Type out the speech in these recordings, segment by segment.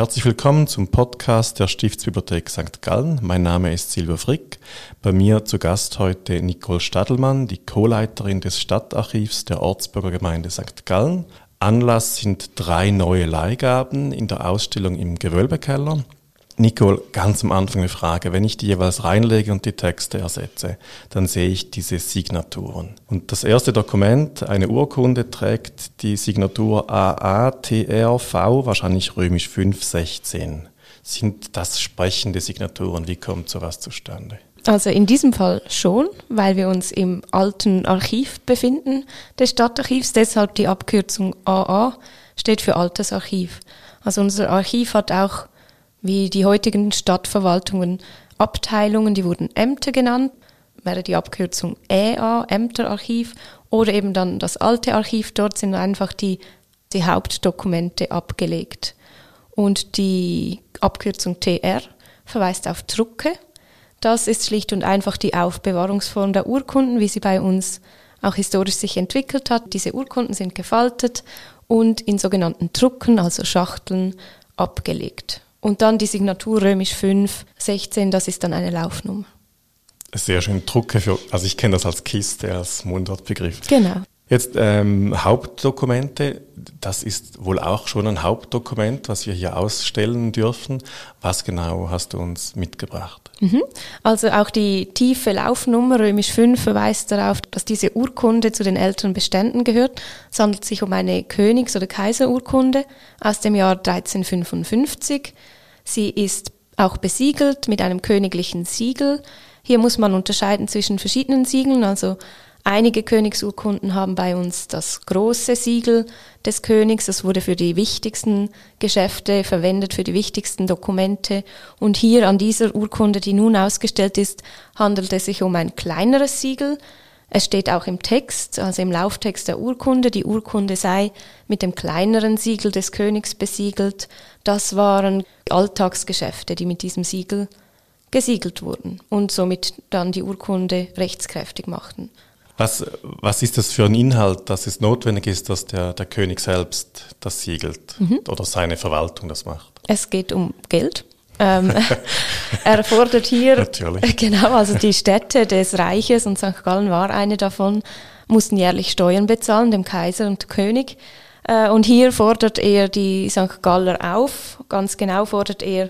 Herzlich willkommen zum Podcast der Stiftsbibliothek St. Gallen. Mein Name ist Silvia Frick. Bei mir zu Gast heute Nicole Stadelmann, die Co-Leiterin des Stadtarchivs der Ortsbürgergemeinde St. Gallen. Anlass sind drei neue Leihgaben in der Ausstellung im Gewölbekeller. Nicole, ganz am Anfang eine Frage. Wenn ich die jeweils reinlege und die Texte ersetze, dann sehe ich diese Signaturen. Und das erste Dokument, eine Urkunde, trägt die Signatur AATRV, wahrscheinlich römisch 516. Sind das sprechende Signaturen? Wie kommt sowas zustande? Also in diesem Fall schon, weil wir uns im alten Archiv befinden des Stadtarchivs. Deshalb die Abkürzung AA steht für Altes Archiv. Also unser Archiv hat auch wie die heutigen Stadtverwaltungen Abteilungen, die wurden Ämter genannt, wäre die Abkürzung EA, Ämterarchiv, oder eben dann das alte Archiv, dort sind einfach die, die Hauptdokumente abgelegt. Und die Abkürzung TR verweist auf Drucke. Das ist schlicht und einfach die Aufbewahrungsform der Urkunden, wie sie bei uns auch historisch sich entwickelt hat. Diese Urkunden sind gefaltet und in sogenannten Drucken, also Schachteln, abgelegt. Und dann die Signatur römisch 5, 16, das ist dann eine Laufnummer. Sehr schön. Drucke für, also ich kenne das als Kiste, als Mundartbegriff. Genau. Jetzt ähm, Hauptdokumente, das ist wohl auch schon ein Hauptdokument, was wir hier ausstellen dürfen. Was genau hast du uns mitgebracht? Mhm. Also auch die tiefe Laufnummer römisch 5 verweist darauf, dass diese Urkunde zu den älteren Beständen gehört. Es handelt sich um eine Königs- oder Kaiserurkunde aus dem Jahr 1355. Sie ist auch besiegelt mit einem königlichen Siegel. Hier muss man unterscheiden zwischen verschiedenen Siegeln, also Einige Königsurkunden haben bei uns das große Siegel des Königs. Das wurde für die wichtigsten Geschäfte verwendet, für die wichtigsten Dokumente. Und hier an dieser Urkunde, die nun ausgestellt ist, handelt es sich um ein kleineres Siegel. Es steht auch im Text, also im Lauftext der Urkunde, die Urkunde sei mit dem kleineren Siegel des Königs besiegelt. Das waren Alltagsgeschäfte, die mit diesem Siegel gesiegelt wurden und somit dann die Urkunde rechtskräftig machten. Was, was ist das für ein Inhalt, dass es notwendig ist, dass der, der König selbst das siegelt mhm. oder seine Verwaltung das macht? Es geht um Geld. Ähm, er fordert hier, Natürlich. genau, also die Städte des Reiches und St. Gallen war eine davon, mussten jährlich Steuern bezahlen, dem Kaiser und König. Äh, und hier fordert er die St. Galler auf, ganz genau fordert er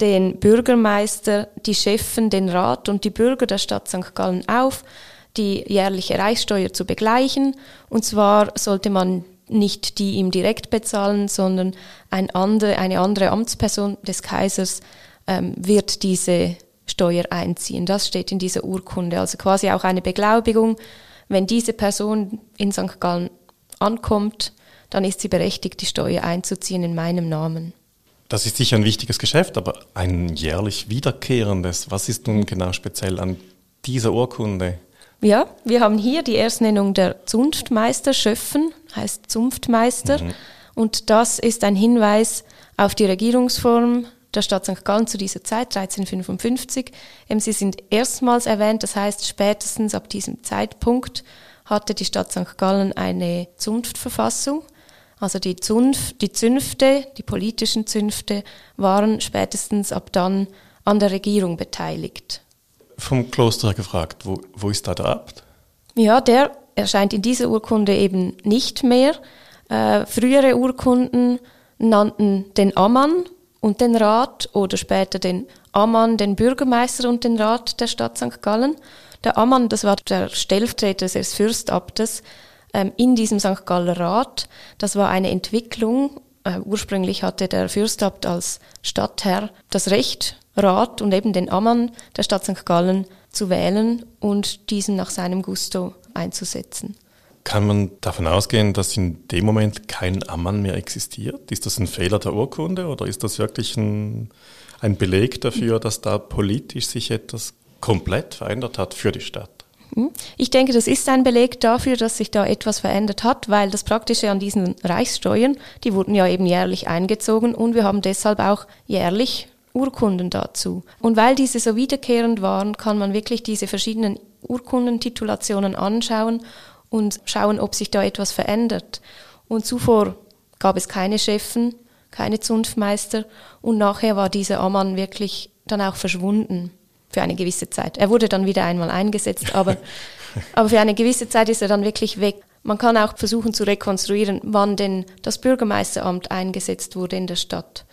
den Bürgermeister, die Chefen, den Rat und die Bürger der Stadt St. Gallen auf, die jährliche Reichssteuer zu begleichen. Und zwar sollte man nicht die ihm direkt bezahlen, sondern ein andere, eine andere Amtsperson des Kaisers ähm, wird diese Steuer einziehen. Das steht in dieser Urkunde. Also quasi auch eine Beglaubigung. Wenn diese Person in St. Gallen ankommt, dann ist sie berechtigt, die Steuer einzuziehen in meinem Namen. Das ist sicher ein wichtiges Geschäft, aber ein jährlich wiederkehrendes. Was ist nun genau speziell an dieser Urkunde ja, wir haben hier die Erstnennung der Zunftmeister, Schöffen heißt Zunftmeister. Mhm. Und das ist ein Hinweis auf die Regierungsform der Stadt St. Gallen zu dieser Zeit, 1355. Sie sind erstmals erwähnt, das heißt spätestens ab diesem Zeitpunkt hatte die Stadt St. Gallen eine Zunftverfassung. Also die, Zunft, die Zünfte, die politischen Zünfte waren spätestens ab dann an der Regierung beteiligt vom Kloster gefragt, wo, wo ist da der Abt? Ja, der erscheint in dieser Urkunde eben nicht mehr. Äh, frühere Urkunden nannten den Ammann und den Rat oder später den Ammann, den Bürgermeister und den Rat der Stadt St. Gallen. Der Ammann, das war der Stellvertreter des Fürstabtes ähm, in diesem St. Galler Rat. Das war eine Entwicklung. Äh, ursprünglich hatte der Fürstabt als Stadtherr das Recht, Rat und eben den Ammann der Stadt St. Gallen zu wählen und diesen nach seinem Gusto einzusetzen. Kann man davon ausgehen, dass in dem Moment kein Ammann mehr existiert? Ist das ein Fehler der Urkunde oder ist das wirklich ein, ein Beleg dafür, dass da politisch sich etwas komplett verändert hat für die Stadt? Hm? Ich denke, das ist ein Beleg dafür, dass sich da etwas verändert hat, weil das Praktische an diesen Reichssteuern, die wurden ja eben jährlich eingezogen und wir haben deshalb auch jährlich Urkunden dazu. Und weil diese so wiederkehrend waren, kann man wirklich diese verschiedenen Urkundentitulationen anschauen und schauen, ob sich da etwas verändert. Und zuvor gab es keine Chefen, keine Zunftmeister. Und nachher war dieser Ammann wirklich dann auch verschwunden für eine gewisse Zeit. Er wurde dann wieder einmal eingesetzt, aber, aber für eine gewisse Zeit ist er dann wirklich weg. Man kann auch versuchen zu rekonstruieren, wann denn das Bürgermeisteramt eingesetzt wurde in der Stadt.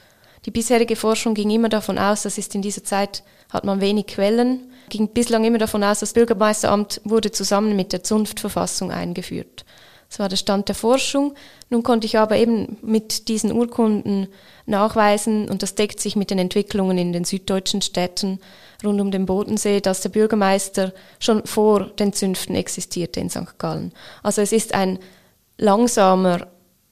Die bisherige Forschung ging immer davon aus, das ist in dieser Zeit, hat man wenig Quellen, ging bislang immer davon aus, das Bürgermeisteramt wurde zusammen mit der Zunftverfassung eingeführt. Das war der Stand der Forschung. Nun konnte ich aber eben mit diesen Urkunden nachweisen, und das deckt sich mit den Entwicklungen in den süddeutschen Städten rund um den Bodensee, dass der Bürgermeister schon vor den Zünften existierte in St. Gallen. Also es ist ein langsamer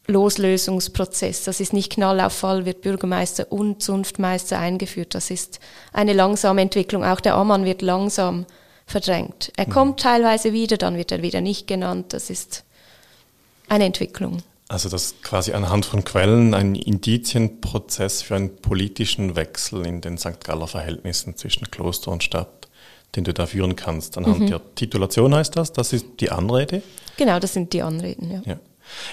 Loslösungsprozess. Das ist nicht Knall auf Fall, wird Bürgermeister und Zunftmeister eingeführt. Das ist eine langsame Entwicklung. Auch der Ammann wird langsam verdrängt. Er mhm. kommt teilweise wieder, dann wird er wieder nicht genannt. Das ist eine Entwicklung. Also das quasi anhand von Quellen ein Indizienprozess für einen politischen Wechsel in den St. Galler Verhältnissen zwischen Kloster und Stadt, den du da führen kannst. Anhand mhm. der Titulation heißt das, das ist die Anrede. Genau, das sind die Anreden, ja. ja.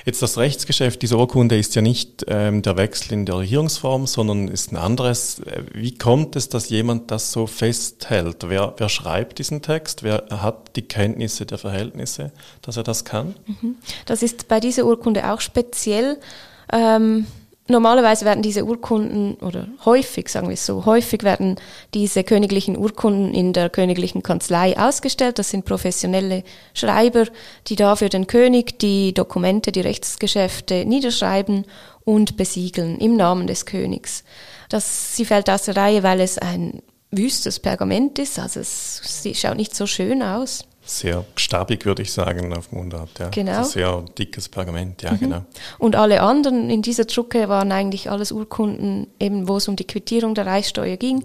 Jetzt das Rechtsgeschäft dieser Urkunde ist ja nicht ähm, der Wechsel in der Regierungsform, sondern ist ein anderes. Wie kommt es, dass jemand das so festhält? Wer, wer schreibt diesen Text? Wer hat die Kenntnisse der Verhältnisse, dass er das kann? Mhm. Das ist bei dieser Urkunde auch speziell. Ähm, Normalerweise werden diese Urkunden, oder häufig, sagen wir es so, häufig werden diese königlichen Urkunden in der königlichen Kanzlei ausgestellt. Das sind professionelle Schreiber, die da für den König die Dokumente, die Rechtsgeschäfte niederschreiben und besiegeln im Namen des Königs. Das, sie fällt aus der Reihe, weil es ein wüstes Pergament ist, also es, sie schaut nicht so schön aus sehr stabig, würde ich sagen, auf Mundart. Ja. Genau. Also sehr dickes Pergament, ja, mhm. genau. Und alle anderen in dieser Drucke waren eigentlich alles Urkunden, eben wo es um die Quittierung der Reichssteuer ging.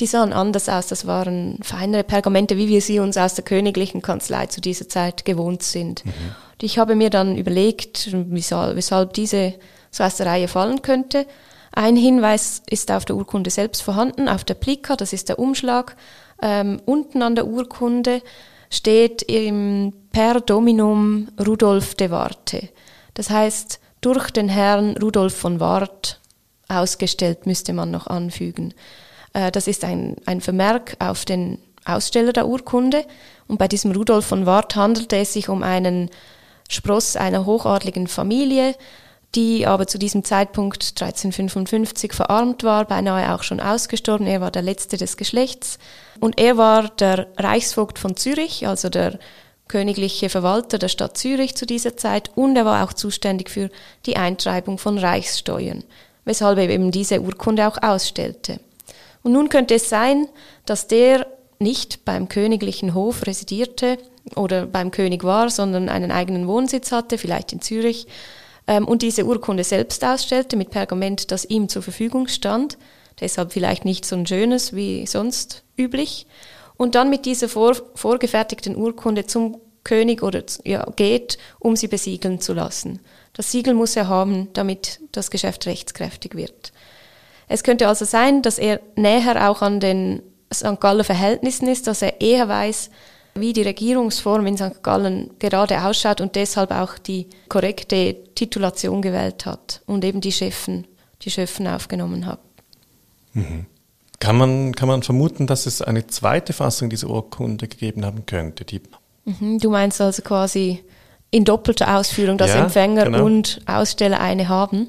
Die sahen anders aus, das waren feinere Pergamente, wie wir sie uns aus der königlichen Kanzlei zu dieser Zeit gewohnt sind. Mhm. Ich habe mir dann überlegt, weshalb, weshalb diese so aus der Reihe fallen könnte. Ein Hinweis ist auf der Urkunde selbst vorhanden, auf der Plika, das ist der Umschlag. Ähm, unten an der Urkunde steht im Per Dominum Rudolf de Warte. Das heißt, durch den Herrn Rudolf von Wart ausgestellt, müsste man noch anfügen. Äh, das ist ein, ein Vermerk auf den Aussteller der Urkunde. Und bei diesem Rudolf von Wart handelte es sich um einen Spross einer hochadligen Familie, die aber zu diesem Zeitpunkt 1355 verarmt war, beinahe auch schon ausgestorben. Er war der letzte des Geschlechts. Und er war der Reichsvogt von Zürich, also der königliche Verwalter der Stadt Zürich zu dieser Zeit. Und er war auch zuständig für die Eintreibung von Reichssteuern, weshalb er eben diese Urkunde auch ausstellte. Und nun könnte es sein, dass der nicht beim königlichen Hof residierte oder beim König war, sondern einen eigenen Wohnsitz hatte, vielleicht in Zürich, ähm, und diese Urkunde selbst ausstellte mit Pergament, das ihm zur Verfügung stand, deshalb vielleicht nicht so ein schönes wie sonst üblich, und dann mit dieser vor, vorgefertigten Urkunde zum König oder ja, geht, um sie besiegeln zu lassen. Das Siegel muss er haben, damit das Geschäft rechtskräftig wird. Es könnte also sein, dass er näher auch an den St. Galler Verhältnissen ist, dass er eher weiß, wie die Regierungsform in St. Gallen gerade ausschaut und deshalb auch die korrekte Titulation gewählt hat und eben die Chefen, die Chefen aufgenommen hat. Mhm. Kann man, kann man vermuten, dass es eine zweite Fassung dieser Urkunde gegeben haben könnte? Die mhm, du meinst also quasi in doppelter Ausführung, dass ja, Empfänger genau. und Aussteller eine haben?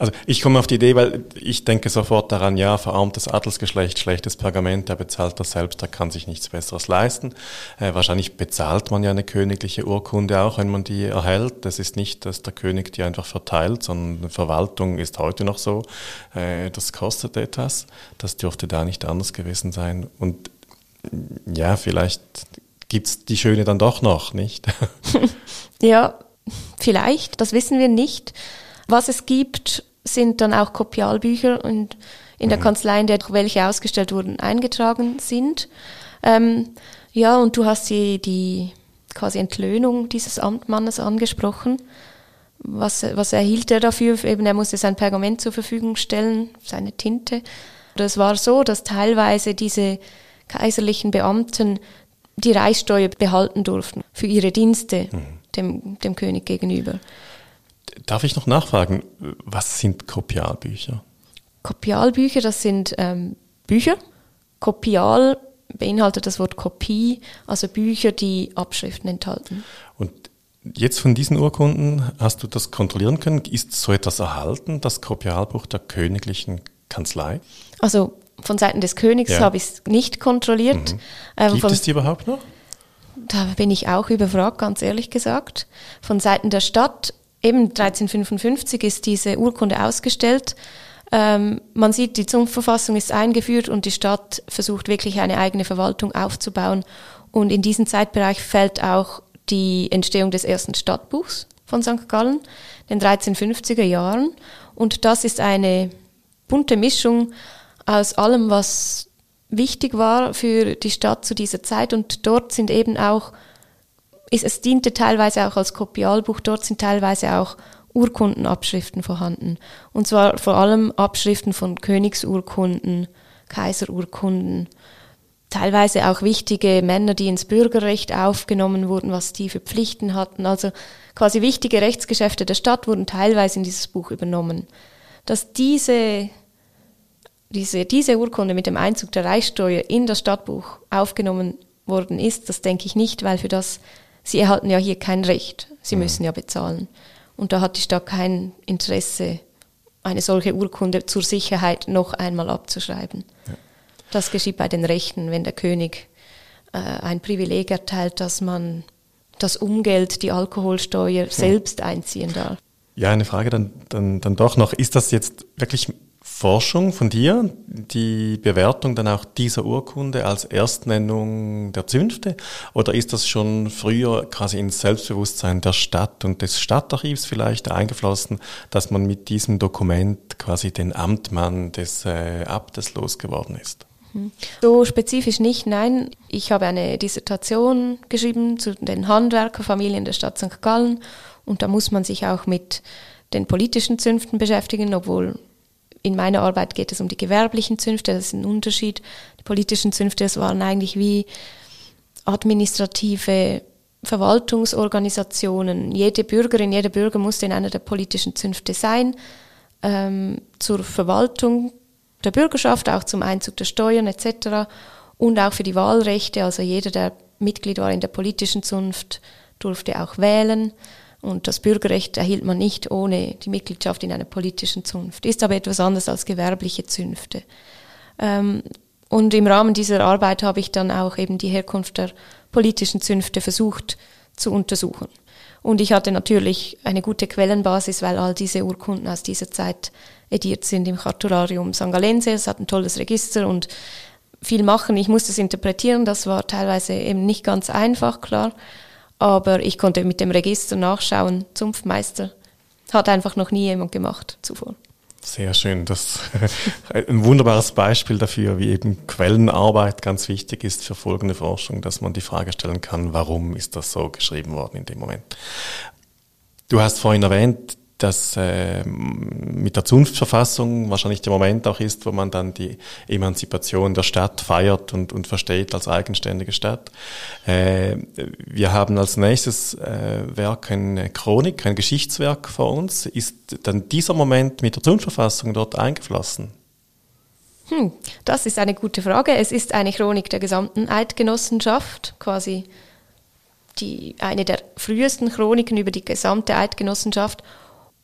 Also ich komme auf die Idee, weil ich denke sofort daran, ja, verarmtes Adelsgeschlecht, schlechtes Pergament, der bezahlt das selbst, der kann sich nichts Besseres leisten. Äh, wahrscheinlich bezahlt man ja eine königliche Urkunde auch, wenn man die erhält. Das ist nicht, dass der König die einfach verteilt, sondern Verwaltung ist heute noch so. Äh, das kostet etwas. Das dürfte da nicht anders gewesen sein. Und ja, vielleicht gibt's die Schöne dann doch noch, nicht? ja, vielleicht, das wissen wir nicht. Was es gibt, sind dann auch Kopialbücher und in der mhm. Kanzlei, in der welche ausgestellt wurden, eingetragen sind. Ähm, ja, und du hast die, die quasi Entlöhnung dieses Amtmannes angesprochen. Was, was erhielt er dafür? Eben, er musste sein Pergament zur Verfügung stellen, seine Tinte. Es war so, dass teilweise diese kaiserlichen Beamten die Reichssteuer behalten durften für ihre Dienste mhm. dem, dem König gegenüber. Darf ich noch nachfragen, was sind Kopialbücher? Kopialbücher, das sind ähm, Bücher. Kopial beinhaltet das Wort Kopie, also Bücher, die Abschriften enthalten. Und jetzt von diesen Urkunden hast du das kontrollieren können? Ist so etwas erhalten, das Kopialbuch der königlichen Kanzlei? Also von Seiten des Königs ja. habe ich es nicht kontrolliert. Mhm. Ähm, Gibt es die überhaupt noch? Da bin ich auch überfragt, ganz ehrlich gesagt. Von Seiten der Stadt, eben 1355 ist diese Urkunde ausgestellt. Ähm, man sieht, die Zunftverfassung ist eingeführt und die Stadt versucht wirklich eine eigene Verwaltung aufzubauen. Und in diesen Zeitbereich fällt auch die Entstehung des ersten Stadtbuchs von St. Gallen, in den 1350er Jahren. Und das ist eine bunte Mischung aus allem, was wichtig war für die Stadt zu dieser Zeit. Und dort sind eben auch, es diente teilweise auch als Kopialbuch, dort sind teilweise auch Urkundenabschriften vorhanden. Und zwar vor allem Abschriften von Königsurkunden, Kaiserurkunden, teilweise auch wichtige Männer, die ins Bürgerrecht aufgenommen wurden, was die für Pflichten hatten. Also quasi wichtige Rechtsgeschäfte der Stadt wurden teilweise in dieses Buch übernommen. Dass diese, diese, diese Urkunde mit dem Einzug der Reichssteuer in das Stadtbuch aufgenommen worden ist, das denke ich nicht, weil für das, sie erhalten ja hier kein Recht. Sie mhm. müssen ja bezahlen. Und da hat die Stadt kein Interesse, eine solche Urkunde zur Sicherheit noch einmal abzuschreiben. Ja. Das geschieht bei den Rechten, wenn der König äh, ein Privileg erteilt, dass man das Umgeld, die Alkoholsteuer hm. selbst einziehen darf. Ja, eine Frage dann, dann, dann doch noch. Ist das jetzt wirklich Forschung von dir, die Bewertung dann auch dieser Urkunde als Erstnennung der Zünfte? Oder ist das schon früher quasi ins Selbstbewusstsein der Stadt und des Stadtarchivs vielleicht eingeflossen, dass man mit diesem Dokument quasi den Amtmann des äh, Abtes losgeworden ist? Mhm. So spezifisch nicht, nein. Ich habe eine Dissertation geschrieben zu den Handwerkerfamilien der Stadt St. Gallen und da muss man sich auch mit den politischen Zünften beschäftigen, obwohl in meiner Arbeit geht es um die gewerblichen Zünfte, das ist ein Unterschied. Die politischen Zünfte, das waren eigentlich wie administrative Verwaltungsorganisationen. Jede Bürgerin, jeder Bürger musste in einer der politischen Zünfte sein, ähm, zur Verwaltung der Bürgerschaft, auch zum Einzug der Steuern etc. und auch für die Wahlrechte. Also jeder, der Mitglied war in der politischen Zunft, durfte auch wählen. Und das Bürgerrecht erhielt man nicht ohne die Mitgliedschaft in einer politischen Zunft. Ist aber etwas anderes als gewerbliche Zünfte. Ähm, und im Rahmen dieser Arbeit habe ich dann auch eben die Herkunft der politischen Zünfte versucht zu untersuchen. Und ich hatte natürlich eine gute Quellenbasis, weil all diese Urkunden aus dieser Zeit ediert sind im Cartularium Sangalense. Es hat ein tolles Register und viel machen. Ich musste es interpretieren. Das war teilweise eben nicht ganz einfach, klar. Aber ich konnte mit dem Register nachschauen. Zunftmeister hat einfach noch nie jemand gemacht zuvor. Sehr schön. Das ein wunderbares Beispiel dafür, wie eben Quellenarbeit ganz wichtig ist für folgende Forschung, dass man die Frage stellen kann, warum ist das so geschrieben worden in dem Moment. Du hast vorhin erwähnt, dass äh, mit der Zunftverfassung wahrscheinlich der Moment auch ist, wo man dann die Emanzipation der Stadt feiert und, und versteht als eigenständige Stadt. Äh, wir haben als nächstes äh, Werk eine Chronik, ein Geschichtswerk vor uns. Ist dann dieser Moment mit der Zunftverfassung dort eingeflossen? Hm, das ist eine gute Frage. Es ist eine Chronik der gesamten Eidgenossenschaft, quasi die, eine der frühesten Chroniken über die gesamte Eidgenossenschaft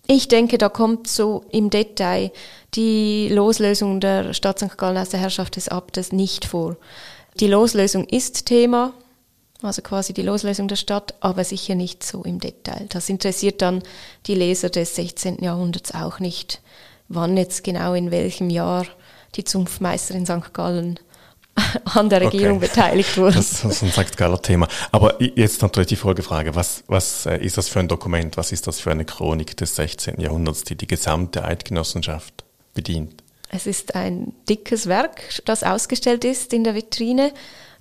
ich denke, da kommt so im Detail die Loslösung der Stadt St. Gallen aus der Herrschaft des Abtes nicht vor. Die Loslösung ist Thema, also quasi die Loslösung der Stadt, aber sicher nicht so im Detail. Das interessiert dann die Leser des 16. Jahrhunderts auch nicht, wann jetzt genau in welchem Jahr die Zunftmeisterin St. Gallen an der Regierung okay. beteiligt wurden. Das ist ein St. Galler Thema. Aber jetzt natürlich die Folgefrage, was, was äh, ist das für ein Dokument, was ist das für eine Chronik des 16. Jahrhunderts, die die gesamte Eidgenossenschaft bedient? Es ist ein dickes Werk, das ausgestellt ist in der Vitrine.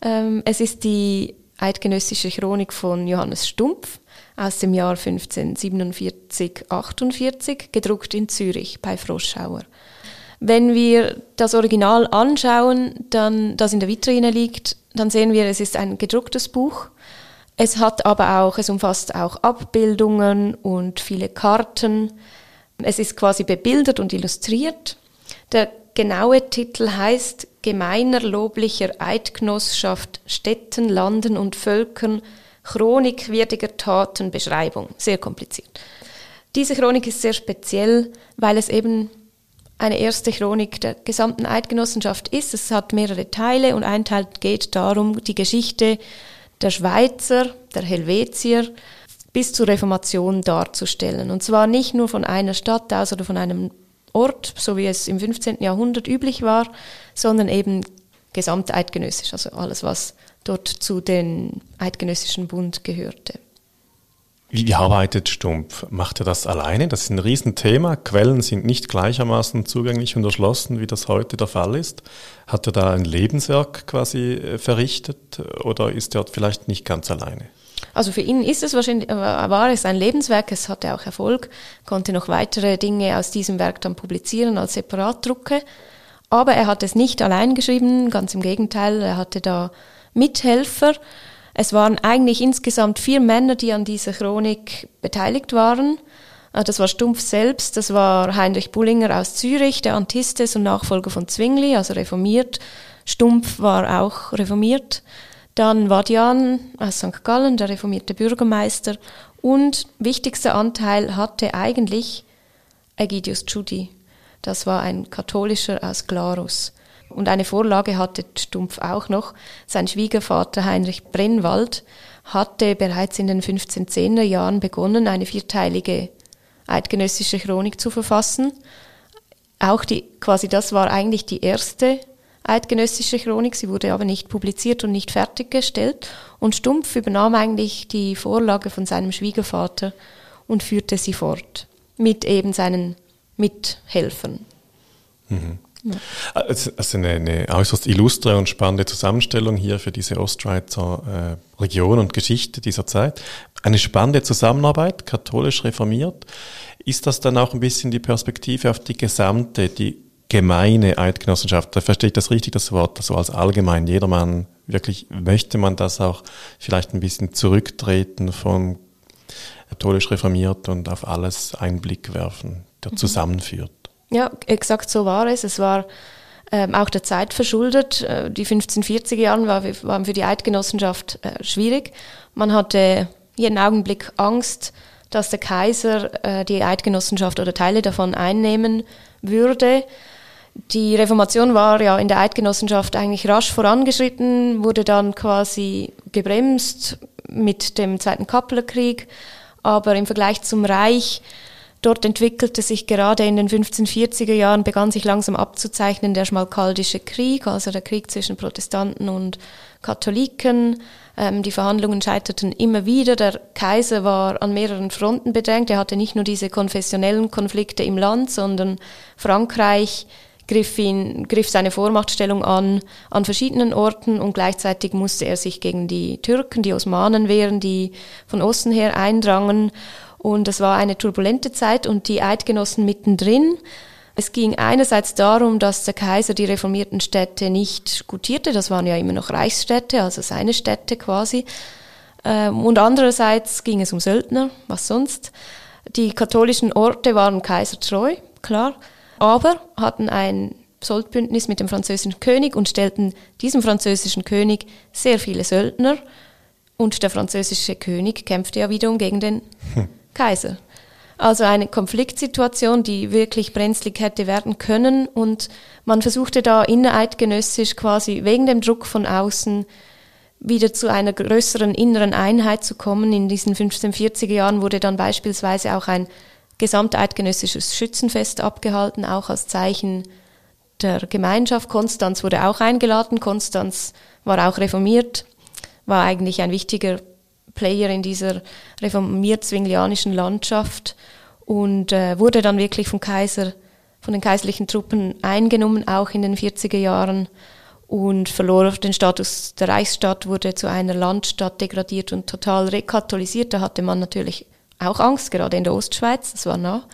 Ähm, es ist die Eidgenössische Chronik von Johannes Stumpf aus dem Jahr 1547-48, gedruckt in Zürich bei Froschauer. Wenn wir das Original anschauen, dann, das in der Vitrine liegt, dann sehen wir, es ist ein gedrucktes Buch. Es hat aber auch, es umfasst auch Abbildungen und viele Karten. Es ist quasi bebildert und illustriert. Der genaue Titel heißt Gemeiner loblicher Eidgenossenschaft Städten, Landen und Völkern Chronik würdiger Taten Beschreibung. Sehr kompliziert. Diese Chronik ist sehr speziell, weil es eben eine erste Chronik der gesamten Eidgenossenschaft ist. Es hat mehrere Teile und ein Teil geht darum, die Geschichte der Schweizer, der Helvetier bis zur Reformation darzustellen. Und zwar nicht nur von einer Stadt aus oder von einem Ort, so wie es im 15. Jahrhundert üblich war, sondern eben gesamteidgenössisch, also alles, was dort zu den Eidgenössischen Bund gehörte. Wie arbeitet Stumpf? Macht er das alleine? Das ist ein Riesenthema. Quellen sind nicht gleichermaßen zugänglich und erschlossen, wie das heute der Fall ist. Hat er da ein Lebenswerk quasi äh, verrichtet oder ist er vielleicht nicht ganz alleine? Also für ihn ist es wahrscheinlich, äh, war es ein Lebenswerk, es hatte auch Erfolg, konnte noch weitere Dinge aus diesem Werk dann publizieren als Separatdrucke. Aber er hat es nicht allein geschrieben, ganz im Gegenteil, er hatte da Mithelfer. Es waren eigentlich insgesamt vier Männer, die an dieser Chronik beteiligt waren. Ah, das war Stumpf selbst, das war Heinrich Bullinger aus Zürich, der Antistes und Nachfolger von Zwingli, also reformiert. Stumpf war auch reformiert. Dann Vadian aus St. Gallen, der reformierte Bürgermeister. Und wichtigster Anteil hatte eigentlich Aegidius Tschudi. Das war ein katholischer aus Glarus. Und eine Vorlage hatte Stumpf auch noch. Sein Schwiegervater Heinrich Brennwald hatte bereits in den 1510er Jahren begonnen, eine vierteilige eidgenössische Chronik zu verfassen. Auch die, quasi das war eigentlich die erste eidgenössische Chronik. Sie wurde aber nicht publiziert und nicht fertiggestellt. Und Stumpf übernahm eigentlich die Vorlage von seinem Schwiegervater und führte sie fort mit eben seinen Mithelfern. Mhm. Ja. Also eine, eine, äußerst illustre und spannende Zusammenstellung hier für diese Ostschweizer äh, Region und Geschichte dieser Zeit. Eine spannende Zusammenarbeit, katholisch reformiert. Ist das dann auch ein bisschen die Perspektive auf die gesamte, die gemeine Eidgenossenschaft? Da verstehe ich das richtig, das Wort, so als allgemein. Jedermann, wirklich, möchte man das auch vielleicht ein bisschen zurücktreten von katholisch reformiert und auf alles einen Blick werfen, der mhm. zusammenführt? Ja, exakt so war es. Es war ähm, auch der Zeit verschuldet. Äh, die 1540er Jahre war, waren für die Eidgenossenschaft äh, schwierig. Man hatte jeden Augenblick Angst, dass der Kaiser äh, die Eidgenossenschaft oder Teile davon einnehmen würde. Die Reformation war ja in der Eidgenossenschaft eigentlich rasch vorangeschritten, wurde dann quasi gebremst mit dem Zweiten Kapplerkrieg. Aber im Vergleich zum Reich Dort entwickelte sich gerade in den 1540er Jahren, begann sich langsam abzuzeichnen der Schmalkaldische Krieg, also der Krieg zwischen Protestanten und Katholiken. Ähm, die Verhandlungen scheiterten immer wieder. Der Kaiser war an mehreren Fronten bedrängt. Er hatte nicht nur diese konfessionellen Konflikte im Land, sondern Frankreich griff, ihn, griff seine Vormachtstellung an an verschiedenen Orten und gleichzeitig musste er sich gegen die Türken, die Osmanen wehren, die von Osten her eindrangen. Und es war eine turbulente Zeit und die Eidgenossen mittendrin. Es ging einerseits darum, dass der Kaiser die reformierten Städte nicht gutierte, das waren ja immer noch Reichsstädte, also seine Städte quasi. Ähm, und andererseits ging es um Söldner, was sonst. Die katholischen Orte waren kaisertreu, klar, aber hatten ein Soldbündnis mit dem französischen König und stellten diesem französischen König sehr viele Söldner. Und der französische König kämpfte ja wiederum gegen den hm. Kaiser. Also eine Konfliktsituation, die wirklich brenzlig hätte werden können und man versuchte da innereidgenössisch quasi wegen dem Druck von außen wieder zu einer größeren inneren Einheit zu kommen. In diesen 1540er Jahren wurde dann beispielsweise auch ein gesamteidgenössisches Schützenfest abgehalten, auch als Zeichen der Gemeinschaft. Konstanz wurde auch eingeladen. Konstanz war auch reformiert, war eigentlich ein wichtiger Player in dieser reformiert-zwinglianischen Landschaft und äh, wurde dann wirklich vom Kaiser, von den kaiserlichen Truppen eingenommen, auch in den 40er Jahren und verlor den Status der Reichsstadt, wurde zu einer Landstadt degradiert und total rekatholisiert. Da hatte man natürlich auch Angst, gerade in der Ostschweiz, das war nah.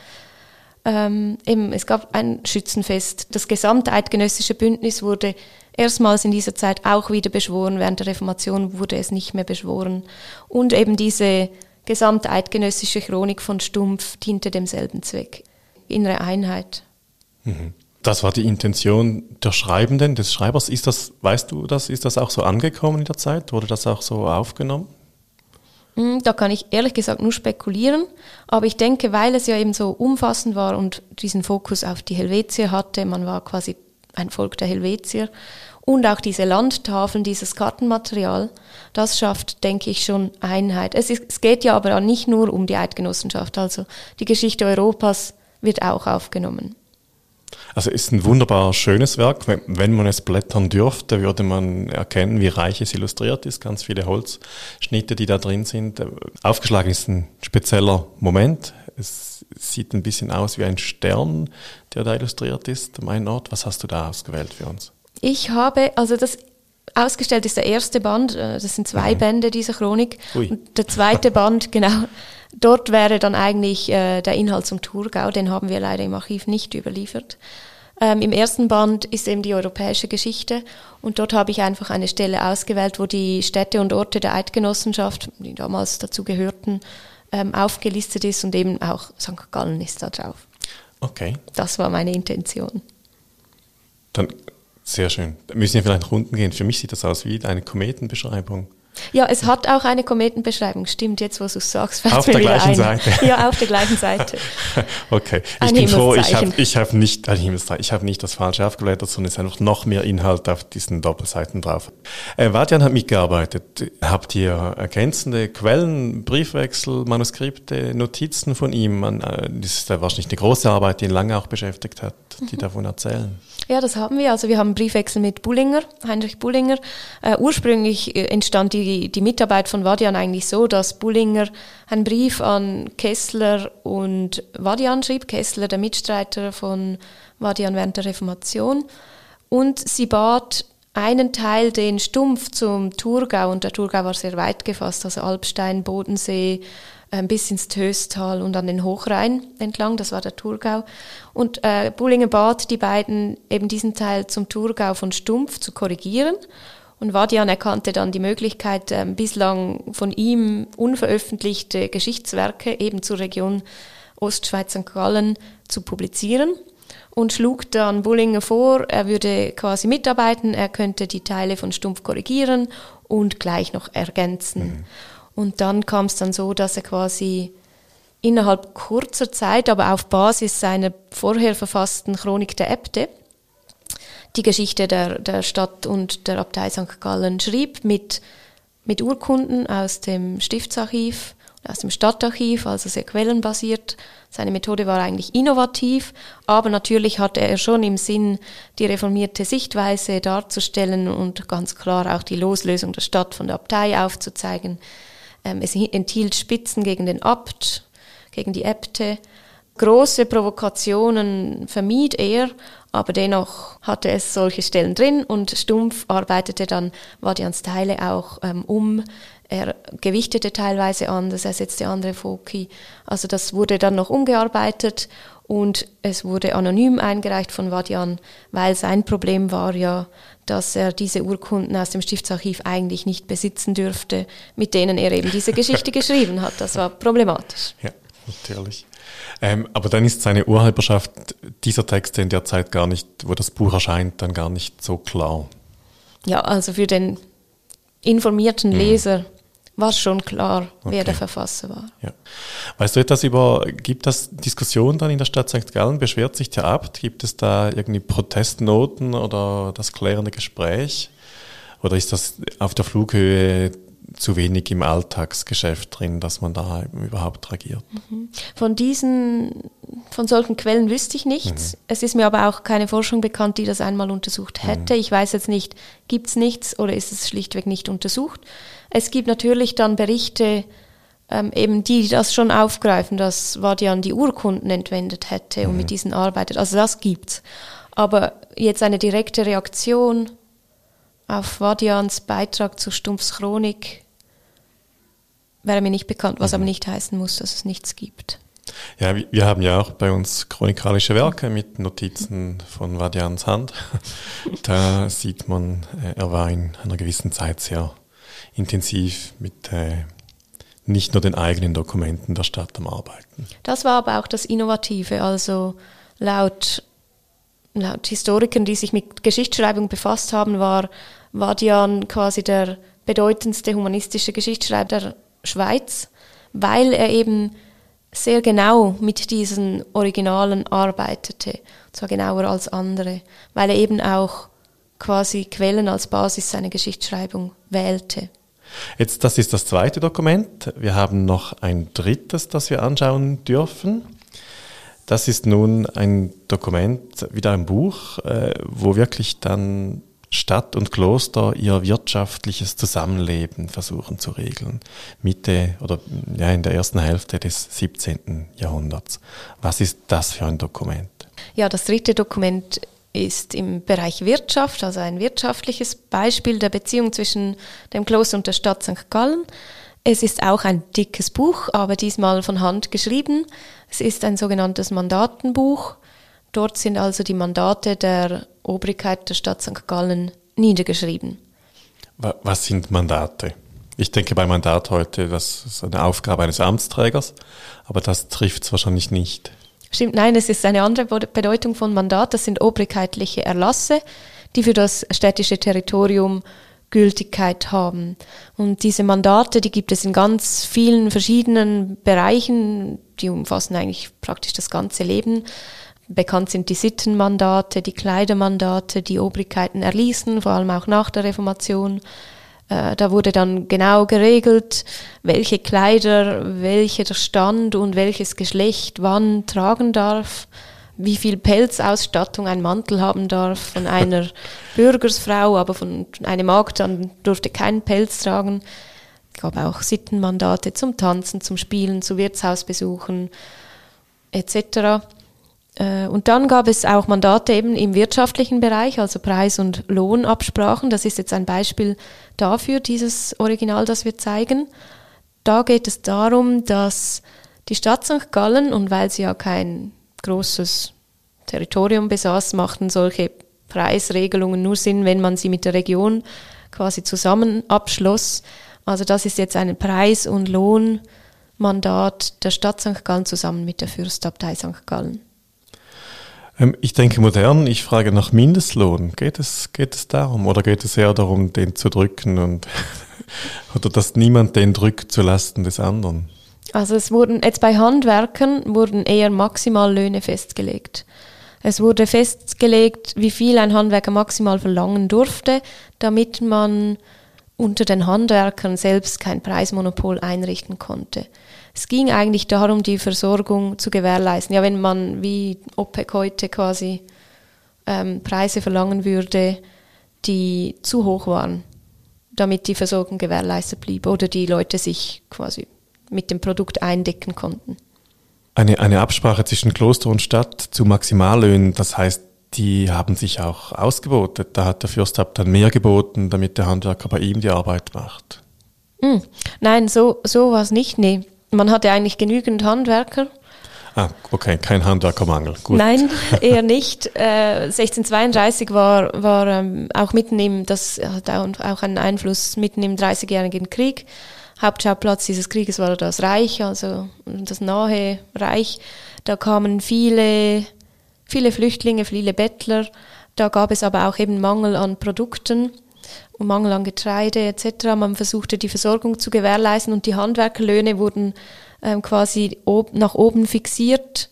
Ähm, eben, es gab ein Schützenfest. Das gesamte eidgenössische Bündnis wurde erstmals in dieser Zeit auch wieder beschworen. Während der Reformation wurde es nicht mehr beschworen. Und eben diese gesamteidgenössische Chronik von Stumpf diente demselben Zweck. Innere Einheit. Mhm. Das war die Intention der Schreibenden, des Schreibers. Ist das, weißt du das, ist das auch so angekommen in der Zeit? Wurde das auch so aufgenommen? Hm, da kann ich ehrlich gesagt nur spekulieren, aber ich denke, weil es ja eben so umfassend war und diesen Fokus auf die Helvetier hatte, man war quasi ein Volk der Helvetier und auch diese Landtafeln, dieses Kartenmaterial, das schafft, denke ich, schon Einheit. Es, ist, es geht ja aber nicht nur um die Eidgenossenschaft, also die Geschichte Europas wird auch aufgenommen. Also ist ein wunderbar schönes Werk. Wenn man es blättern dürfte, würde man erkennen, wie reich es illustriert ist. Ganz viele Holzschnitte, die da drin sind. Aufgeschlagen ist ein spezieller Moment. Es sieht ein bisschen aus wie ein Stern, der da illustriert ist. Mein Ort, was hast du da ausgewählt für uns? Ich habe, also das ausgestellt ist der erste Band, äh, das sind zwei mhm. Bände dieser Chronik. Ui. Und der zweite Band, genau, Dort wäre dann eigentlich äh, der Inhalt zum Thurgau, den haben wir leider im Archiv nicht überliefert. Ähm, Im ersten Band ist eben die europäische Geschichte und dort habe ich einfach eine Stelle ausgewählt, wo die Städte und Orte der Eidgenossenschaft, die damals dazu gehörten, ähm, aufgelistet ist und eben auch St. Gallen ist da drauf. Okay. Das war meine Intention. Dann sehr schön. Da müssen wir vielleicht runden gehen. Für mich sieht das aus wie eine Kometenbeschreibung. Ja, es hat auch eine Kometenbeschreibung, stimmt, jetzt wo du es sagst. Auf der gleichen ein. Seite. Ja, auf der gleichen Seite. okay, ich ein bin froh, ich habe ich hab nicht, ich hab nicht das falsche aufgeblättert, sondern es ist einfach noch mehr Inhalt auf diesen Doppelseiten drauf. Äh, Vatian hat mitgearbeitet. Habt ihr ergänzende Quellen, Briefwechsel, Manuskripte, Notizen von ihm? Man, äh, das ist ja wahrscheinlich eine große Arbeit, die ihn lange auch beschäftigt hat, die mhm. davon erzählen. Ja, das haben wir. Also wir haben einen Briefwechsel mit Bullinger, Heinrich Bullinger. Äh, ursprünglich äh, entstand die, die Mitarbeit von Vadian eigentlich so, dass Bullinger einen Brief an Kessler und Vadian schrieb. Kessler, der Mitstreiter von Vadian während der Reformation. Und sie bat einen Teil den Stumpf zum Thurgau, und der Thurgau war sehr weit gefasst, also Alpstein, Bodensee, bis ins Töstal und an den Hochrhein entlang, das war der Thurgau. Und äh, Bullinger bat die beiden, eben diesen Teil zum Thurgau von Stumpf zu korrigieren. Und Vadian erkannte dann die Möglichkeit, äh, bislang von ihm unveröffentlichte Geschichtswerke eben zur Region Ostschweiz St. Gallen zu publizieren und schlug dann Bullinger vor, er würde quasi mitarbeiten, er könnte die Teile von Stumpf korrigieren und gleich noch ergänzen. Mhm. Und dann kam es dann so, dass er quasi innerhalb kurzer Zeit, aber auf Basis seiner vorher verfassten Chronik der Äbte, die Geschichte der, der Stadt und der Abtei St. Gallen schrieb mit, mit Urkunden aus dem Stiftsarchiv, aus dem Stadtarchiv, also sehr quellenbasiert. Seine Methode war eigentlich innovativ, aber natürlich hatte er schon im Sinn, die reformierte Sichtweise darzustellen und ganz klar auch die Loslösung der Stadt von der Abtei aufzuzeigen. Ähm, es enthielt Spitzen gegen den Abt, gegen die Äbte. Große Provokationen vermied er, aber dennoch hatte es solche Stellen drin und Stumpf arbeitete dann Vadians Teile auch ähm, um. Er gewichtete teilweise anders, er setzte andere Foki. Also das wurde dann noch umgearbeitet und es wurde anonym eingereicht von Vadian, weil sein Problem war ja, dass er diese Urkunden aus dem Stiftsarchiv eigentlich nicht besitzen dürfte, mit denen er eben diese Geschichte geschrieben hat. Das war problematisch. Ja, natürlich. Ähm, aber dann ist seine Urheberschaft dieser Texte in der Zeit gar nicht, wo das Buch erscheint, dann gar nicht so klar. Ja, also für den informierten mhm. Leser war schon klar, okay. wer der Verfasser war. Ja. Weißt du etwas über, gibt es Diskussionen dann in der Stadt St. Gallen? Beschwert sich der Abt? Gibt es da irgendwie Protestnoten oder das klärende Gespräch? Oder ist das auf der Flughöhe zu wenig im Alltagsgeschäft drin, dass man da überhaupt reagiert? Mhm. Von diesen, von solchen Quellen wüsste ich nichts. Mhm. Es ist mir aber auch keine Forschung bekannt, die das einmal untersucht hätte. Mhm. Ich weiß jetzt nicht, gibt es nichts oder ist es schlichtweg nicht untersucht? Es gibt natürlich dann Berichte, ähm, eben die das schon aufgreifen, dass Vadian die Urkunden entwendet hätte und mit mhm. diesen arbeitet. Also das gibt's. Aber jetzt eine direkte Reaktion auf Vadians Beitrag zur Stumpfs Chronik wäre mir nicht bekannt, was mhm. aber nicht heißen muss, dass es nichts gibt. Ja, wir haben ja auch bei uns chronikalische Werke mit Notizen von Vadians Hand. Da sieht man, äh, er war in einer gewissen Zeit sehr intensiv mit äh, nicht nur den eigenen Dokumenten der Stadt am Arbeiten. Das war aber auch das Innovative. Also laut, laut Historikern, die sich mit Geschichtsschreibung befasst haben, war Vadian quasi der bedeutendste humanistische Geschichtsschreiber der Schweiz, weil er eben sehr genau mit diesen Originalen arbeitete, und zwar genauer als andere, weil er eben auch quasi Quellen als Basis seiner Geschichtsschreibung wählte. Jetzt, das ist das zweite Dokument. Wir haben noch ein drittes, das wir anschauen dürfen. Das ist nun ein Dokument, wieder ein Buch, äh, wo wirklich dann Stadt und Kloster ihr wirtschaftliches Zusammenleben versuchen zu regeln. Mitte oder ja, in der ersten Hälfte des 17. Jahrhunderts. Was ist das für ein Dokument? Ja, das dritte Dokument ist im Bereich Wirtschaft, also ein wirtschaftliches Beispiel der Beziehung zwischen dem Kloster und der Stadt St. Gallen. Es ist auch ein dickes Buch, aber diesmal von Hand geschrieben. Es ist ein sogenanntes Mandatenbuch. Dort sind also die Mandate der Obrigkeit der Stadt St. Gallen niedergeschrieben. Was sind Mandate? Ich denke bei Mandat heute, das ist eine Aufgabe eines Amtsträgers, aber das trifft es wahrscheinlich nicht. Stimmt, nein, es ist eine andere Bedeutung von Mandat. Das sind obrigkeitliche Erlasse, die für das städtische Territorium Gültigkeit haben. Und diese Mandate, die gibt es in ganz vielen verschiedenen Bereichen, die umfassen eigentlich praktisch das ganze Leben. Bekannt sind die Sittenmandate, die Kleidermandate, die Obrigkeiten erließen, vor allem auch nach der Reformation. Äh, da wurde dann genau geregelt, welche Kleider, welcher Stand und welches Geschlecht wann tragen darf, wie viel Pelzausstattung ein Mantel haben darf von einer Bürgersfrau, aber von einem Magd dann durfte keinen Pelz tragen. Es gab auch Sittenmandate zum Tanzen, zum Spielen, zu Wirtshausbesuchen etc. Äh, und dann gab es auch Mandate eben im wirtschaftlichen Bereich, also Preis- und Lohnabsprachen. Das ist jetzt ein Beispiel dafür, dieses Original, das wir zeigen. Da geht es darum, dass die Stadt St. Gallen, und weil sie ja kein großes Territorium besaß, machten solche Preisregelungen nur Sinn, wenn man sie mit der Region quasi zusammen abschloss. Also das ist jetzt ein Preis- und Lohnmandat der Stadt St. Gallen zusammen mit der Fürstabtei St. Gallen. Ähm, ich denke modern, ich frage nach Mindestlohn. Geht es, geht es darum oder geht es eher darum, den zu drücken und oder dass niemand den drückt zu Lasten des anderen? Also es wurden jetzt bei Handwerkern wurden eher Maximallöhne festgelegt. Es wurde festgelegt, wie viel ein Handwerker maximal verlangen durfte, damit man unter den Handwerkern selbst kein Preismonopol einrichten konnte. Es ging eigentlich darum, die Versorgung zu gewährleisten. Ja, wenn man wie OPEC heute quasi ähm, Preise verlangen würde, die zu hoch waren, damit die Versorgung gewährleistet blieb oder die Leute sich quasi mit dem Produkt eindecken konnten. Eine, eine Absprache zwischen Kloster und Stadt zu Maximallöhnen, das heißt, die haben sich auch ausgebotet. Da hat der Fürstab dann mehr geboten, damit der Handwerker bei ihm die Arbeit macht. Hm. Nein, so, so war es nicht. Nee, man hatte eigentlich genügend Handwerker. Ah, okay, kein Handwerkermangel. Gut. Nein, eher nicht. Äh, 1632 war, war ähm, auch mitten im, das hat auch einen Einfluss mitten im Dreißigjährigen Krieg. Hauptschauplatz dieses Krieges war das Reich, also das nahe Reich. Da kamen viele, viele Flüchtlinge, viele Bettler. Da gab es aber auch eben Mangel an Produkten und Mangel an Getreide etc. Man versuchte die Versorgung zu gewährleisten und die Handwerkerlöhne wurden ähm, quasi ob, nach oben fixiert,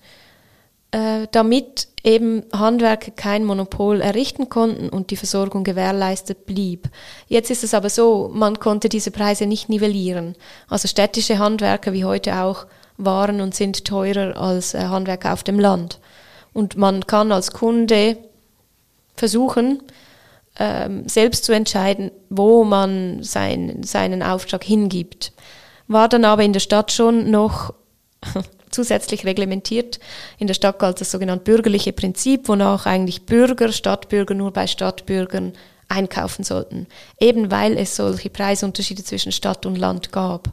äh, damit eben Handwerker kein Monopol errichten konnten und die Versorgung gewährleistet blieb. Jetzt ist es aber so, man konnte diese Preise nicht nivellieren. Also städtische Handwerker wie heute auch waren und sind teurer als äh, Handwerker auf dem Land. Und man kann als Kunde versuchen, ähm, selbst zu entscheiden, wo man sein, seinen Auftrag hingibt. War dann aber in der Stadt schon noch zusätzlich reglementiert. In der Stadt galt das sogenannte bürgerliche Prinzip, wonach eigentlich Bürger, Stadtbürger nur bei Stadtbürgern einkaufen sollten. Eben weil es solche Preisunterschiede zwischen Stadt und Land gab.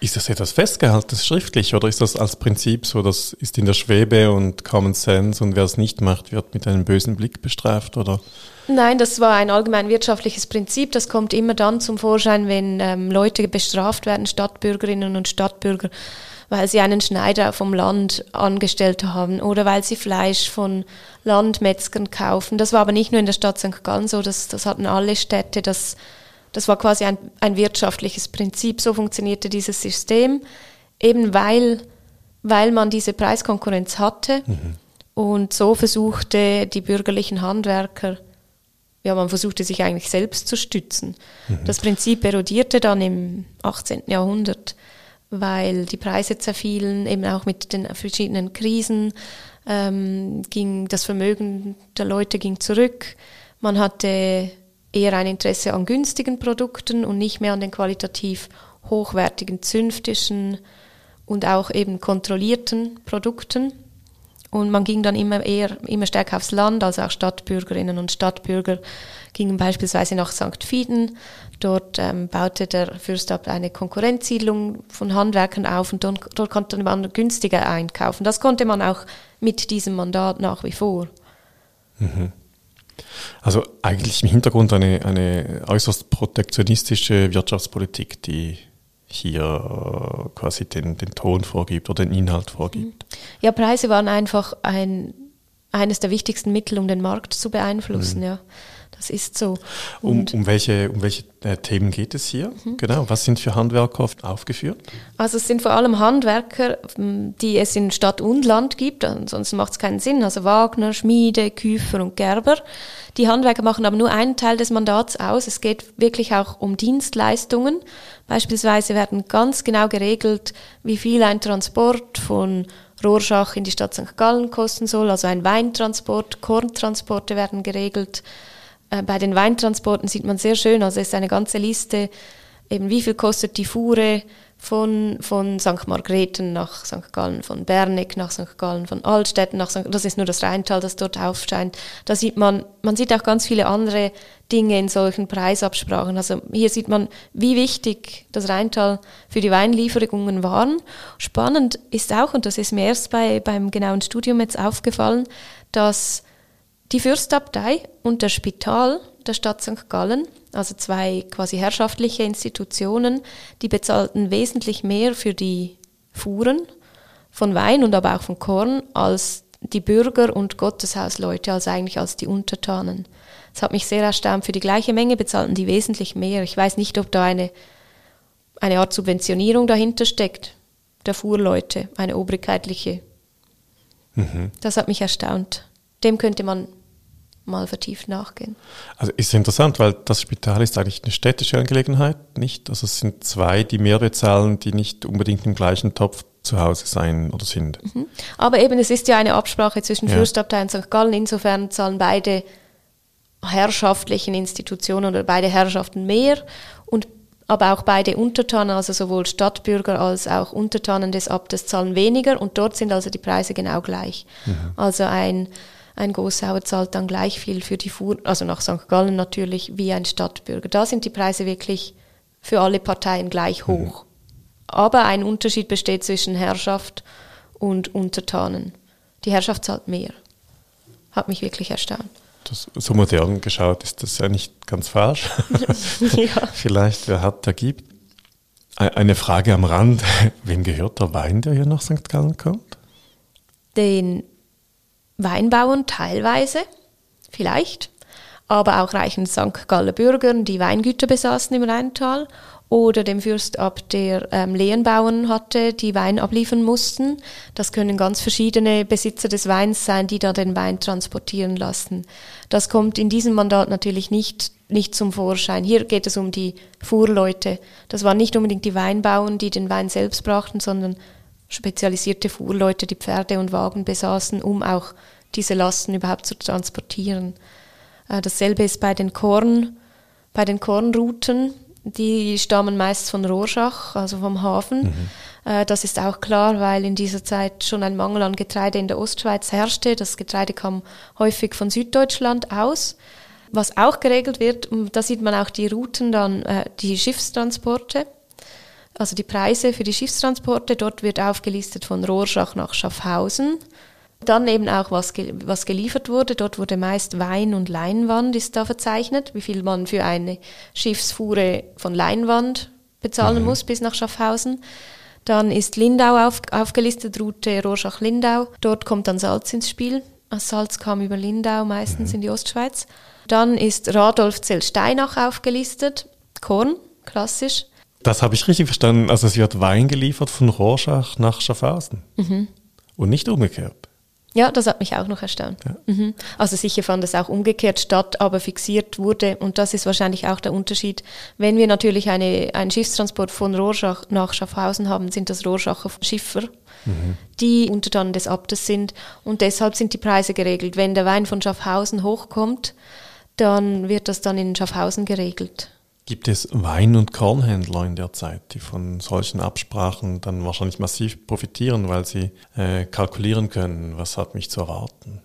Ist das etwas festgehaltenes schriftlich oder ist das als Prinzip so, das ist in der Schwebe und Common Sense und wer es nicht macht, wird mit einem bösen Blick bestraft oder? Nein, das war ein allgemein wirtschaftliches Prinzip. Das kommt immer dann zum Vorschein, wenn ähm, Leute bestraft werden, Stadtbürgerinnen und Stadtbürger, weil sie einen Schneider vom Land angestellt haben oder weil sie Fleisch von Landmetzgern kaufen. Das war aber nicht nur in der Stadt St. Gallen so, das, das hatten alle Städte. Das, das war quasi ein, ein wirtschaftliches Prinzip. So funktionierte dieses System, eben weil, weil man diese Preiskonkurrenz hatte. Mhm. Und so versuchte die bürgerlichen Handwerker, ja, man versuchte sich eigentlich selbst zu stützen. Mhm. Das Prinzip erodierte dann im 18. Jahrhundert, weil die Preise zerfielen, eben auch mit den verschiedenen Krisen, ähm, ging das Vermögen der Leute ging zurück. Man hatte eher ein Interesse an günstigen Produkten und nicht mehr an den qualitativ hochwertigen, zünftischen und auch eben kontrollierten Produkten. Und man ging dann immer eher, immer stärker aufs Land, also auch Stadtbürgerinnen und Stadtbürger gingen beispielsweise nach St. Fieden. Dort ähm, baute der Fürstabt eine Konkurrenzsiedlung von Handwerkern auf und dort, dort konnte man günstiger einkaufen. Das konnte man auch mit diesem Mandat nach wie vor. Mhm. Also eigentlich im Hintergrund eine, eine äußerst protektionistische Wirtschaftspolitik, die hier äh, quasi den, den Ton vorgibt oder den Inhalt vorgibt. Ja, Preise waren einfach ein, eines der wichtigsten Mittel, um den Markt zu beeinflussen, mhm. ja. Das ist so. Um, um, welche, um welche äh, Themen geht es hier? Mhm. Genau. Was sind für Handwerker oft aufgeführt? Also es sind vor allem Handwerker, die es in Stadt und Land gibt, ansonsten macht es keinen Sinn. Also Wagner, Schmiede, Küfer und Gerber. Die Handwerker machen aber nur einen Teil des Mandats aus. Es geht wirklich auch um Dienstleistungen. Beispielsweise werden ganz genau geregelt, wie viel ein Transport von Rorschach in die Stadt St. Gallen kosten soll. Also ein Weintransport, Korntransporte werden geregelt. Äh, bei den Weintransporten sieht man sehr schön, also es ist eine ganze Liste, eben wie viel kostet die Fuhre von, von St. Margrethen nach St. Gallen, von Berneck nach St. Gallen, von Altstätten nach St. Das ist nur das Rheintal, das dort aufscheint. Da sieht man, man sieht auch ganz viele andere Dinge in solchen Preisabsprachen. Also hier sieht man, wie wichtig das Rheintal für die Weinlieferungen waren. Spannend ist auch, und das ist mir erst bei, beim genauen Studium jetzt aufgefallen, dass die Fürstabtei und der Spital der Stadt St. Gallen, also zwei quasi herrschaftliche Institutionen, die bezahlten wesentlich mehr für die Fuhren von Wein und aber auch von Korn als die Bürger und Gotteshausleute, also eigentlich als die Untertanen. Das hat mich sehr erstaunt. Für die gleiche Menge bezahlten die wesentlich mehr. Ich weiß nicht, ob da eine, eine Art Subventionierung dahinter steckt, der Fuhrleute, eine obrigkeitliche. Mhm. Das hat mich erstaunt. Dem könnte man mal vertieft nachgehen. Also ist interessant, weil das Spital ist eigentlich eine städtische Angelegenheit, nicht? Also es sind zwei, die mehr bezahlen, die nicht unbedingt im gleichen Topf zu Hause sein oder sind. Mhm. Aber eben, es ist ja eine Absprache zwischen ja. Fürstabtei und St. Gallen. Insofern zahlen beide herrschaftlichen Institutionen oder beide Herrschaften mehr und aber auch beide Untertanen, also sowohl Stadtbürger als auch Untertanen des Abtes zahlen weniger und dort sind also die Preise genau gleich. Mhm. Also ein ein Gossauer zahlt dann gleich viel für die Fuhr, also nach St. Gallen natürlich, wie ein Stadtbürger. Da sind die Preise wirklich für alle Parteien gleich mhm. hoch. Mhm. Aber ein Unterschied besteht zwischen Herrschaft und Untertanen. Die Herrschaft zahlt mehr. Hat mich wirklich erstaunt. Das, so modern geschaut ist das ja nicht ganz falsch. ja. Vielleicht, wer hat, der gibt. Eine Frage am Rand. Wem gehört der Wein, der hier nach St. Gallen kommt? Den Weinbauern teilweise, vielleicht, aber auch reichen St. Galler Bürgern, die Weingüter besaßen im Rheintal oder dem Fürstabt, der ähm, Lehenbauern hatte, die Wein abliefern mussten. Das können ganz verschiedene Besitzer des Weins sein, die da den Wein transportieren lassen. Das kommt in diesem Mandat natürlich nicht, nicht zum Vorschein. Hier geht es um die Fuhrleute. Das waren nicht unbedingt die Weinbauern, die den Wein selbst brachten, sondern spezialisierte Fuhrleute, die Pferde und Wagen besaßen, um auch diese Lasten überhaupt zu transportieren. Äh, dasselbe ist bei den Korn, bei den Kornrouten. Die stammen meist von Rorschach, also vom Hafen. Mhm. Äh, das ist auch klar, weil in dieser Zeit schon ein Mangel an Getreide in der Ostschweiz herrschte. Das Getreide kam häufig von Süddeutschland aus. Was auch geregelt wird, da sieht man auch die Routen dann, äh, die Schiffstransporte also die Preise für die Schiffstransporte. Dort wird aufgelistet von Rorschach nach Schaffhausen. Dann eben auch, was, was geliefert wurde. Dort wurde meist Wein und Leinwand ist da verzeichnet, wie viel man für eine Schiffsfuhre von Leinwand bezahlen mhm. muss bis nach Schaffhausen. Dann ist Lindau auf, aufgelistet, Route Rorschach-Lindau. Dort kommt dann Salz ins Spiel. Das Salz kam über Lindau meistens mhm. in die Ostschweiz. Dann ist Radolfzell-Steinach aufgelistet, Korn, klassisch. Das habe ich richtig verstanden. Also es wird Wein geliefert von Rorschach nach Schaffhausen. Mhm. Und nicht umgekehrt. Ja, das hat mich auch noch erstaunt. Ja. Mhm. Also sicher fand es auch umgekehrt statt, aber fixiert wurde. Und das ist wahrscheinlich auch der Unterschied. Wenn wir natürlich eine, einen Schiffstransport von Rorschach nach Schaffhausen haben, sind das Rorschacher Schiffer, mhm. die Untertanen des Abtes sind. Und deshalb sind die Preise geregelt. Wenn der Wein von Schaffhausen hochkommt, dann wird das dann in Schaffhausen geregelt. Gibt es Wein- und Kornhändler in der Zeit, die von solchen Absprachen dann wahrscheinlich massiv profitieren, weil sie äh, kalkulieren können, was hat mich zu erwarten?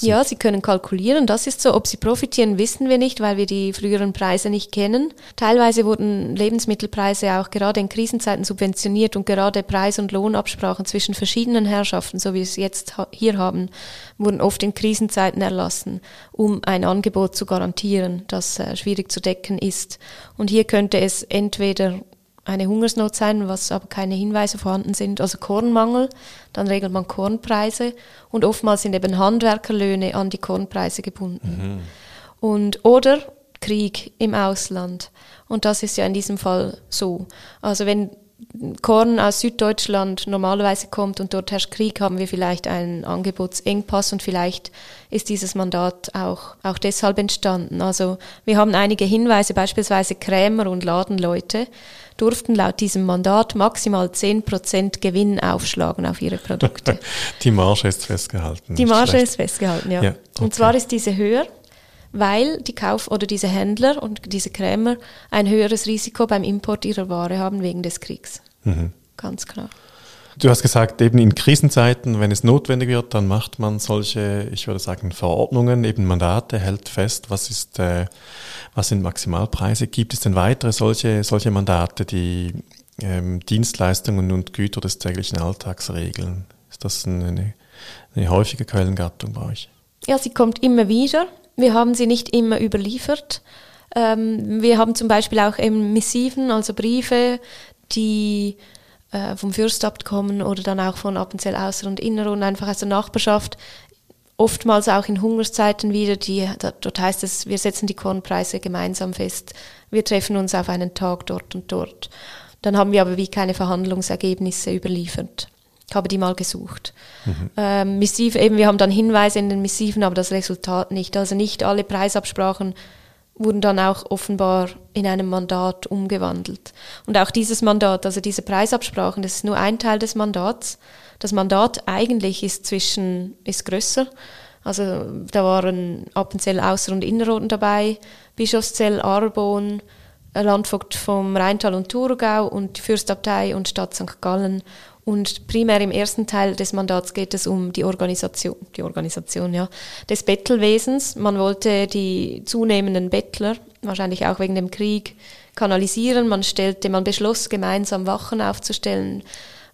Ja, sie können kalkulieren, das ist so. Ob sie profitieren, wissen wir nicht, weil wir die früheren Preise nicht kennen. Teilweise wurden Lebensmittelpreise auch gerade in Krisenzeiten subventioniert und gerade Preis- und Lohnabsprachen zwischen verschiedenen Herrschaften, so wie wir es jetzt hier haben, wurden oft in Krisenzeiten erlassen, um ein Angebot zu garantieren, das äh, schwierig zu decken ist. Und hier könnte es entweder eine Hungersnot sein, was aber keine Hinweise vorhanden sind. Also Kornmangel, dann regelt man Kornpreise und oftmals sind eben Handwerkerlöhne an die Kornpreise gebunden. Mhm. Und oder Krieg im Ausland. Und das ist ja in diesem Fall so. Also wenn Korn aus Süddeutschland normalerweise kommt und dort herrscht Krieg, haben wir vielleicht einen Angebotsengpass und vielleicht ist dieses Mandat auch, auch deshalb entstanden. Also wir haben einige Hinweise, beispielsweise Krämer und Ladenleute durften laut diesem Mandat maximal 10% Gewinn aufschlagen auf ihre Produkte. Die Marge ist festgehalten. Die Marge schlecht. ist festgehalten, ja. ja okay. Und zwar ist diese höher, weil die Kauf- oder diese Händler und diese Krämer ein höheres Risiko beim Import ihrer Ware haben wegen des Kriegs. Mhm. Ganz klar. Du hast gesagt, eben in Krisenzeiten, wenn es notwendig wird, dann macht man solche, ich würde sagen, Verordnungen, eben Mandate, hält fest, was ist, äh, was sind Maximalpreise. Gibt es denn weitere solche, solche Mandate, die ähm, Dienstleistungen und Güter des täglichen Alltags regeln? Ist das eine, eine häufige Quellengattung bei euch? Ja, sie kommt immer wieder. Wir haben sie nicht immer überliefert. Ähm, wir haben zum Beispiel auch eben Missiven, also Briefe, die äh, vom Fürstabt kommen oder dann auch von Appenzell Außer- und Inner und einfach aus der Nachbarschaft. Oftmals auch in Hungerszeiten wieder, die, dort heißt es, wir setzen die Kornpreise gemeinsam fest. Wir treffen uns auf einen Tag dort und dort. Dann haben wir aber wie keine Verhandlungsergebnisse überliefert. Ich habe die mal gesucht. Mhm. Ähm, Missive, eben, wir haben dann Hinweise in den Missiven, aber das Resultat nicht. Also nicht alle Preisabsprachen wurden dann auch offenbar in einem Mandat umgewandelt. Und auch dieses Mandat, also diese Preisabsprachen, das ist nur ein Teil des Mandats. Das Mandat eigentlich ist zwischen, ist grösser. Also da waren Appenzell Außer- und Innerrhoden dabei, Bischofszell, Arbon, Landvogt vom Rheintal und Thurgau und die Fürstabtei und Stadt St. Gallen und primär im ersten Teil des Mandats geht es um die Organisation, die Organisation ja, des Bettelwesens. Man wollte die zunehmenden Bettler, wahrscheinlich auch wegen dem Krieg, kanalisieren. Man stellte, man beschloss, gemeinsam Wachen aufzustellen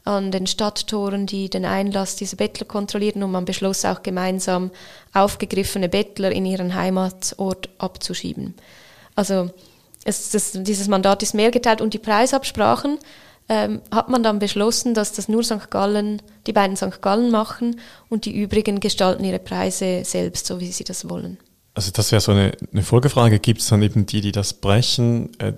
an den Stadttoren, die den Einlass dieser Bettler kontrollierten. Und man beschloss auch gemeinsam aufgegriffene Bettler in ihren Heimatort abzuschieben. Also es, das, dieses Mandat ist mehr geteilt und die Preisabsprachen ähm, hat man dann beschlossen, dass das nur St. Gallen, die beiden St. Gallen machen und die übrigen gestalten ihre Preise selbst, so wie sie das wollen. Also das wäre so eine, eine Folgefrage. Gibt es dann eben die, die das brechen? Äh,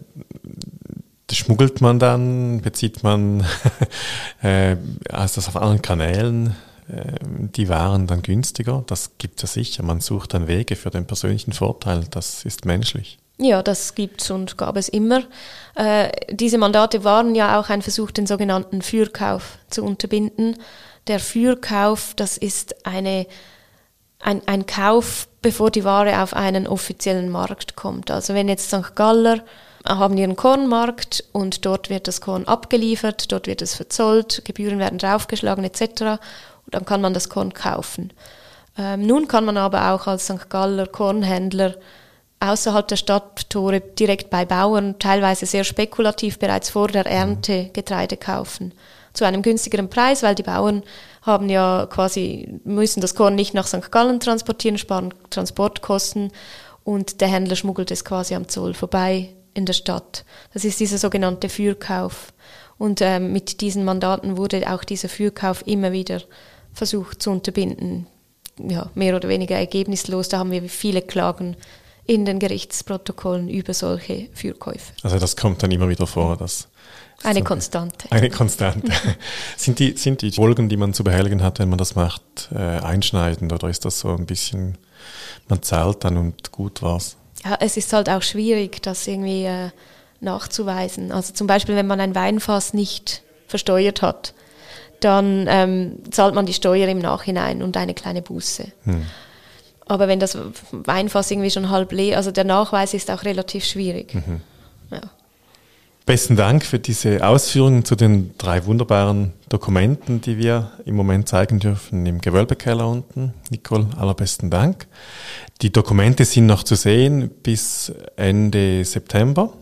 schmuggelt man dann? Bezieht man äh, also das auf anderen Kanälen? Äh, die Waren dann günstiger? Das gibt es ja sicher. Man sucht dann Wege für den persönlichen Vorteil. Das ist menschlich. Ja, das gibt's und gab es immer. Äh, diese Mandate waren ja auch ein Versuch, den sogenannten Fürkauf zu unterbinden. Der Fürkauf, das ist eine, ein, ein Kauf, bevor die Ware auf einen offiziellen Markt kommt. Also wenn jetzt St. Galler haben ihren Kornmarkt und dort wird das Korn abgeliefert, dort wird es verzollt, Gebühren werden draufgeschlagen etc. Und dann kann man das Korn kaufen. Ähm, nun kann man aber auch als St. Galler Kornhändler außerhalb der Stadttore direkt bei Bauern, teilweise sehr spekulativ bereits vor der Ernte Getreide kaufen. Zu einem günstigeren Preis, weil die Bauern haben ja quasi, müssen das Korn nicht nach St. Gallen transportieren, sparen Transportkosten und der Händler schmuggelt es quasi am Zoll vorbei in der Stadt. Das ist dieser sogenannte Fürkauf. Und ähm, mit diesen Mandaten wurde auch dieser Fürkauf immer wieder versucht zu unterbinden. Ja, mehr oder weniger ergebnislos. Da haben wir viele Klagen in den Gerichtsprotokollen über solche Fürkäufe. Also das kommt dann immer wieder vor, dass eine so, Konstante. Eine Konstante. sind, die, sind die Folgen, die man zu behelligen hat, wenn man das macht, äh, einschneidend oder ist das so ein bisschen, man zahlt dann und gut war's? Ja, es ist halt auch schwierig, das irgendwie äh, nachzuweisen. Also zum Beispiel, wenn man ein Weinfass nicht versteuert hat, dann ähm, zahlt man die Steuer im Nachhinein und eine kleine Buße. Hm. Aber wenn das Weinfass irgendwie schon halb leer, also der Nachweis ist auch relativ schwierig. Mhm. Ja. Besten Dank für diese Ausführungen zu den drei wunderbaren Dokumenten, die wir im Moment zeigen dürfen im Gewölbekeller unten. Nicole, allerbesten Dank. Die Dokumente sind noch zu sehen bis Ende September.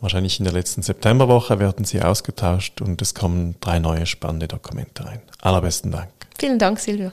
Wahrscheinlich in der letzten Septemberwoche werden sie ausgetauscht und es kommen drei neue spannende Dokumente rein. Allerbesten Dank. Vielen Dank, Silvia.